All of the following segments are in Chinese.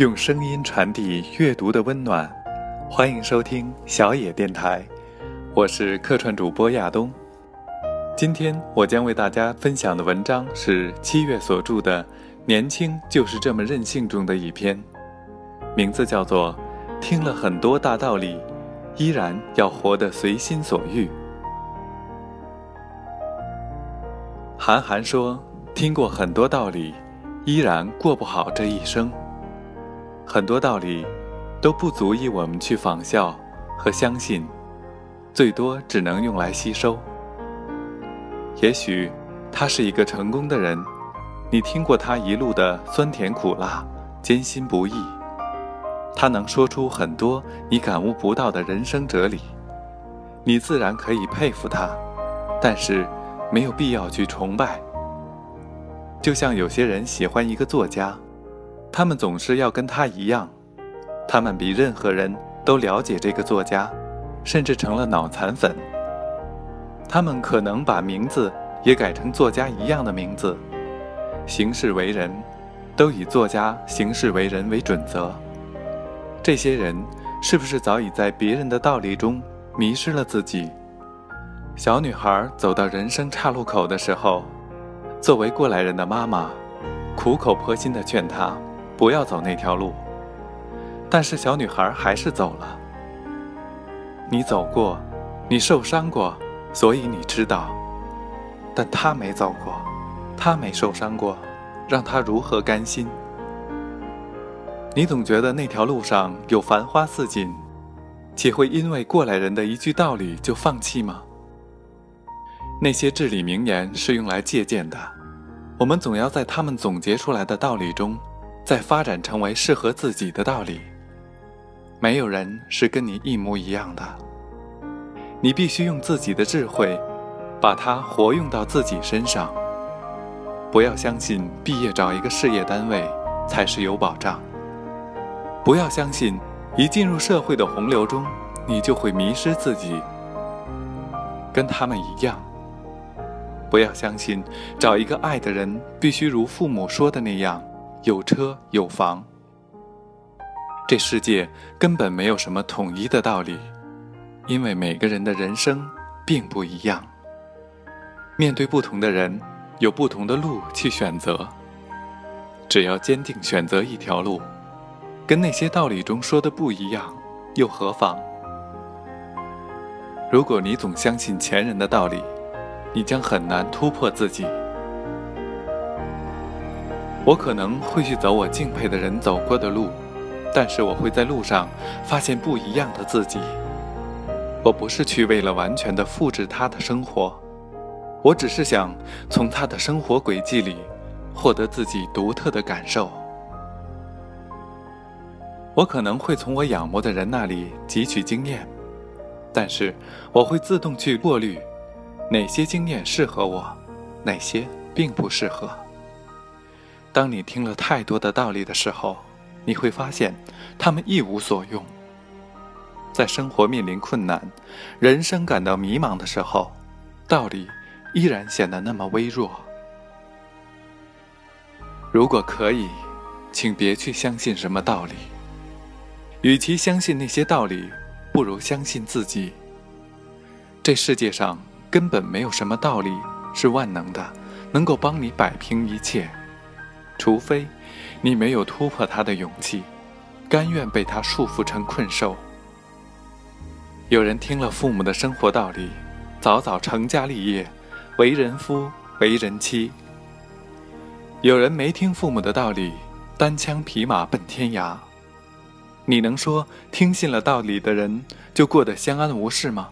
用声音传递阅读的温暖，欢迎收听小野电台，我是客串主播亚东。今天我将为大家分享的文章是七月所著的《年轻就是这么任性》中的一篇，名字叫做《听了很多大道理，依然要活得随心所欲》。韩寒说：“听过很多道理，依然过不好这一生。”很多道理都不足以我们去仿效和相信，最多只能用来吸收。也许他是一个成功的人，你听过他一路的酸甜苦辣、艰辛不易，他能说出很多你感悟不到的人生哲理，你自然可以佩服他，但是没有必要去崇拜。就像有些人喜欢一个作家。他们总是要跟他一样，他们比任何人都了解这个作家，甚至成了脑残粉。他们可能把名字也改成作家一样的名字，行事为人，都以作家行事为人为准则。这些人是不是早已在别人的道理中迷失了自己？小女孩走到人生岔路口的时候，作为过来人的妈妈，苦口婆心地劝她。不要走那条路，但是小女孩还是走了。你走过，你受伤过，所以你知道。但她没走过，她没受伤过，让她如何甘心？你总觉得那条路上有繁花似锦，岂会因为过来人的一句道理就放弃吗？那些至理名言是用来借鉴的，我们总要在他们总结出来的道理中。再发展成为适合自己的道理。没有人是跟你一模一样的，你必须用自己的智慧，把它活用到自己身上。不要相信毕业找一个事业单位才是有保障。不要相信一进入社会的洪流中，你就会迷失自己，跟他们一样。不要相信找一个爱的人必须如父母说的那样。有车有房，这世界根本没有什么统一的道理，因为每个人的人生并不一样。面对不同的人，有不同的路去选择。只要坚定选择一条路，跟那些道理中说的不一样，又何妨？如果你总相信前人的道理，你将很难突破自己。我可能会去走我敬佩的人走过的路，但是我会在路上发现不一样的自己。我不是去为了完全的复制他的生活，我只是想从他的生活轨迹里获得自己独特的感受。我可能会从我仰慕的人那里汲取经验，但是我会自动去过滤哪些经验适合我，哪些并不适合。当你听了太多的道理的时候，你会发现，他们一无所用。在生活面临困难、人生感到迷茫的时候，道理依然显得那么微弱。如果可以，请别去相信什么道理。与其相信那些道理，不如相信自己。这世界上根本没有什么道理是万能的，能够帮你摆平一切。除非，你没有突破他的勇气，甘愿被他束缚成困兽。有人听了父母的生活道理，早早成家立业，为人夫为人妻；有人没听父母的道理，单枪匹马奔天涯。你能说听信了道理的人就过得相安无事吗？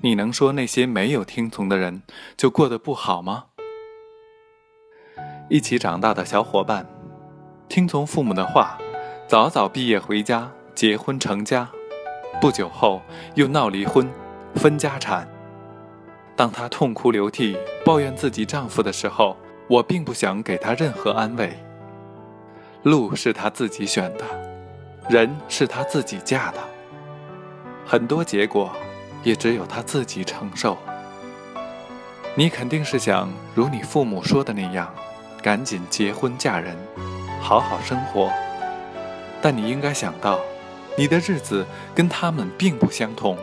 你能说那些没有听从的人就过得不好吗？一起长大的小伙伴，听从父母的话，早早毕业回家，结婚成家，不久后又闹离婚，分家产。当她痛哭流涕抱怨自己丈夫的时候，我并不想给她任何安慰。路是她自己选的，人是她自己嫁的，很多结果也只有她自己承受。你肯定是想如你父母说的那样。赶紧结婚嫁人，好好生活。但你应该想到，你的日子跟他们并不相同。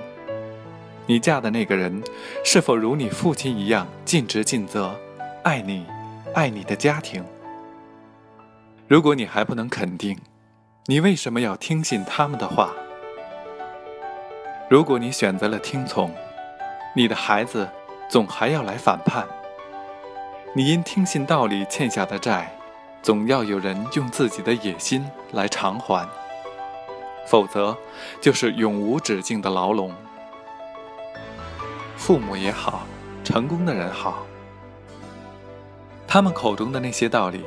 你嫁的那个人，是否如你父亲一样尽职尽责，爱你，爱你的家庭？如果你还不能肯定，你为什么要听信他们的话？如果你选择了听从，你的孩子总还要来反叛。你因听信道理欠下的债，总要有人用自己的野心来偿还，否则就是永无止境的牢笼。父母也好，成功的人好，他们口中的那些道理，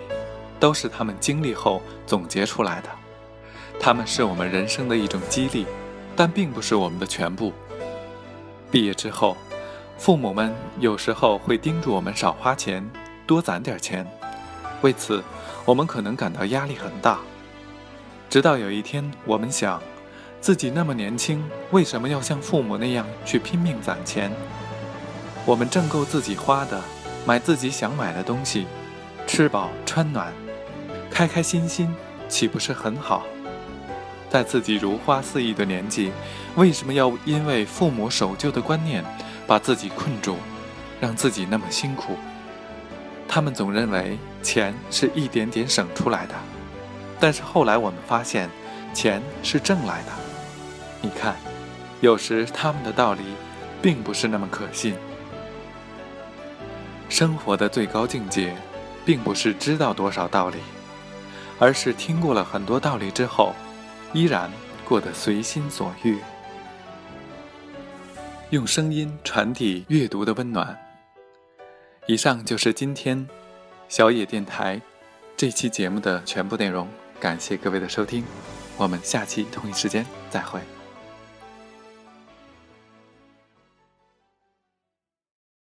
都是他们经历后总结出来的。他们是我们人生的一种激励，但并不是我们的全部。毕业之后，父母们有时候会叮嘱我们少花钱，多攒点钱。为此，我们可能感到压力很大。直到有一天，我们想。自己那么年轻，为什么要像父母那样去拼命攒钱？我们挣够自己花的，买自己想买的东西，吃饱穿暖，开开心心，岂不是很好？在自己如花似玉的年纪，为什么要因为父母守旧的观念，把自己困住，让自己那么辛苦？他们总认为钱是一点点省出来的，但是后来我们发现，钱是挣来的。你看，有时他们的道理，并不是那么可信。生活的最高境界，并不是知道多少道理，而是听过了很多道理之后，依然过得随心所欲。用声音传递阅读的温暖。以上就是今天小野电台这期节目的全部内容，感谢各位的收听，我们下期同一时间再会。